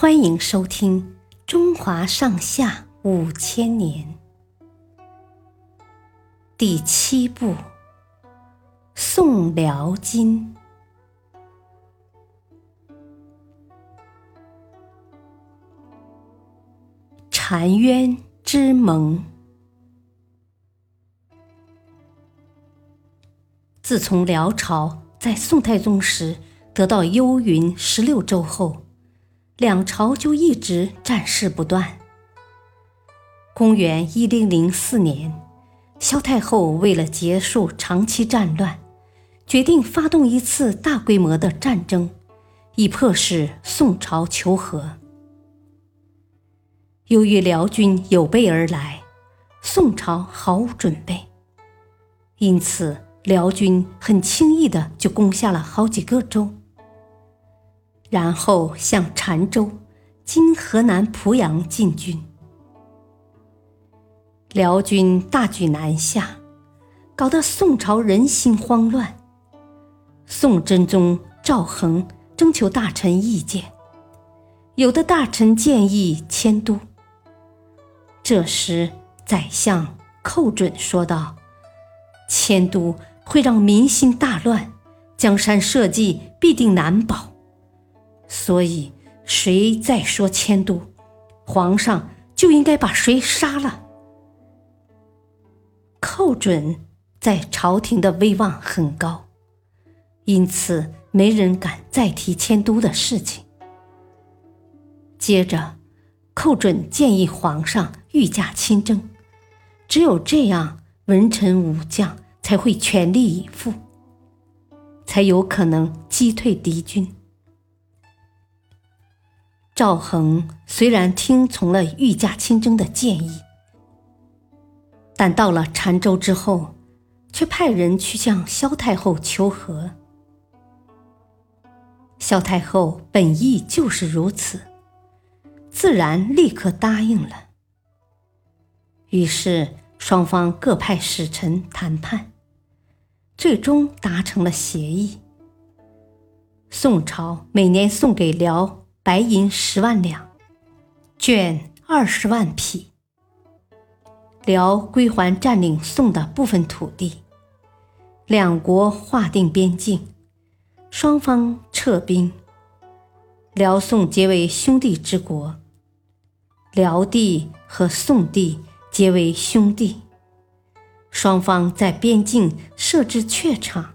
欢迎收听《中华上下五千年》第七部《宋辽金》。澶渊之盟。自从辽朝在宋太宗时得到幽云十六州后，两朝就一直战事不断。公元一零零四年，萧太后为了结束长期战乱，决定发动一次大规模的战争，以迫使宋朝求和。由于辽军有备而来，宋朝毫无准备，因此辽军很轻易的就攻下了好几个州。然后向澶州（今河南濮阳）进军，辽军大举南下，搞得宋朝人心慌乱。宋真宗赵恒征求大臣意见，有的大臣建议迁都。这时，宰相寇准说道：“迁都会让民心大乱，江山社稷必定难保。”所以，谁再说迁都，皇上就应该把谁杀了。寇准在朝廷的威望很高，因此没人敢再提迁都的事情。接着，寇准建议皇上御驾亲征，只有这样，文臣武将才会全力以赴，才有可能击退敌军。赵恒虽然听从了御驾亲征的建议，但到了澶州之后，却派人去向萧太后求和。萧太后本意就是如此，自然立刻答应了。于是双方各派使臣谈判，最终达成了协议。宋朝每年送给辽。白银十万两，绢二十万匹。辽归还占领宋的部分土地，两国划定边境，双方撤兵。辽宋结为兄弟之国，辽地和宋地结为兄弟，双方在边境设置榷场，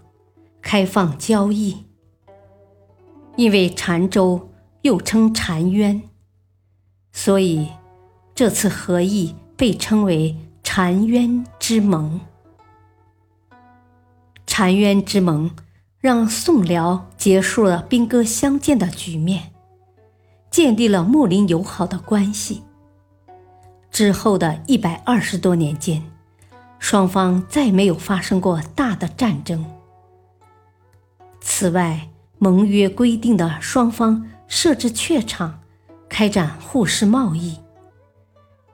开放交易。因为澶州。又称澶渊，所以这次和议被称为澶渊之盟。澶渊之盟让宋辽结束了兵戈相见的局面，建立了睦邻友好的关系。之后的一百二十多年间，双方再没有发生过大的战争。此外，盟约规定的双方。设置榷场，开展互市贸易，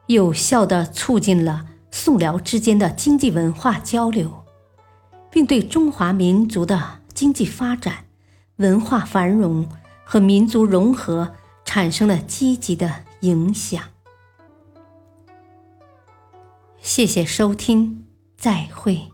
有效地促进了宋辽之间的经济文化交流，并对中华民族的经济发展、文化繁荣和民族融合产生了积极的影响。谢谢收听，再会。